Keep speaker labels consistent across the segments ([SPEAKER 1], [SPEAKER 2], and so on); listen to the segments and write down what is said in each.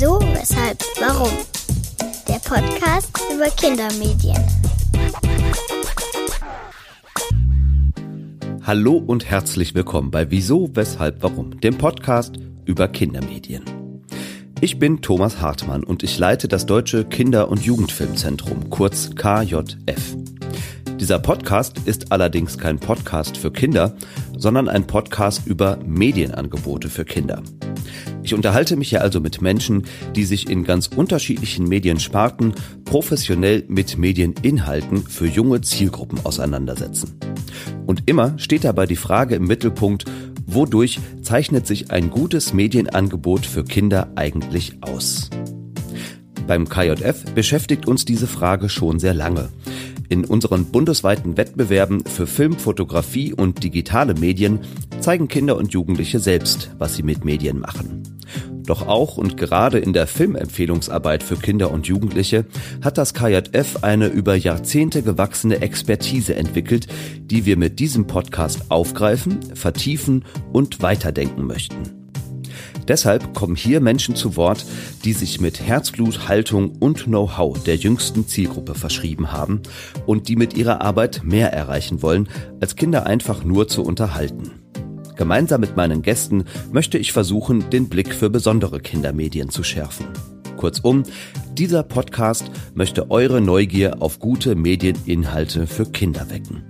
[SPEAKER 1] Wieso, weshalb, warum? Der Podcast über Kindermedien.
[SPEAKER 2] Hallo und herzlich willkommen bei Wieso, weshalb, warum? Dem Podcast über Kindermedien. Ich bin Thomas Hartmann und ich leite das Deutsche Kinder- und Jugendfilmzentrum, kurz KJF. Dieser Podcast ist allerdings kein Podcast für Kinder, sondern ein Podcast über Medienangebote für Kinder. Ich unterhalte mich hier also mit Menschen, die sich in ganz unterschiedlichen Mediensparten professionell mit Medieninhalten für junge Zielgruppen auseinandersetzen. Und immer steht dabei die Frage im Mittelpunkt, wodurch zeichnet sich ein gutes Medienangebot für Kinder eigentlich aus? Beim KJF beschäftigt uns diese Frage schon sehr lange. In unseren bundesweiten Wettbewerben für Film, Fotografie und digitale Medien zeigen Kinder und Jugendliche selbst, was sie mit Medien machen. Doch auch und gerade in der Filmempfehlungsarbeit für Kinder und Jugendliche hat das KJF eine über Jahrzehnte gewachsene Expertise entwickelt, die wir mit diesem Podcast aufgreifen, vertiefen und weiterdenken möchten. Deshalb kommen hier Menschen zu Wort, die sich mit Herzblut, Haltung und Know-how der jüngsten Zielgruppe verschrieben haben und die mit ihrer Arbeit mehr erreichen wollen, als Kinder einfach nur zu unterhalten. Gemeinsam mit meinen Gästen möchte ich versuchen, den Blick für besondere Kindermedien zu schärfen. Kurzum, dieser Podcast möchte eure Neugier auf gute Medieninhalte für Kinder wecken.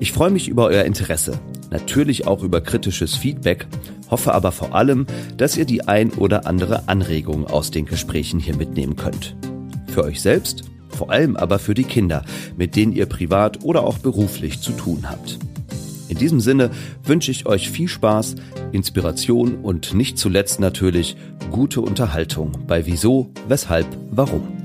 [SPEAKER 2] Ich freue mich über euer Interesse, natürlich auch über kritisches Feedback hoffe aber vor allem, dass ihr die ein oder andere Anregung aus den Gesprächen hier mitnehmen könnt. Für euch selbst, vor allem aber für die Kinder, mit denen ihr privat oder auch beruflich zu tun habt. In diesem Sinne wünsche ich euch viel Spaß, Inspiration und nicht zuletzt natürlich gute Unterhaltung bei Wieso, Weshalb, Warum.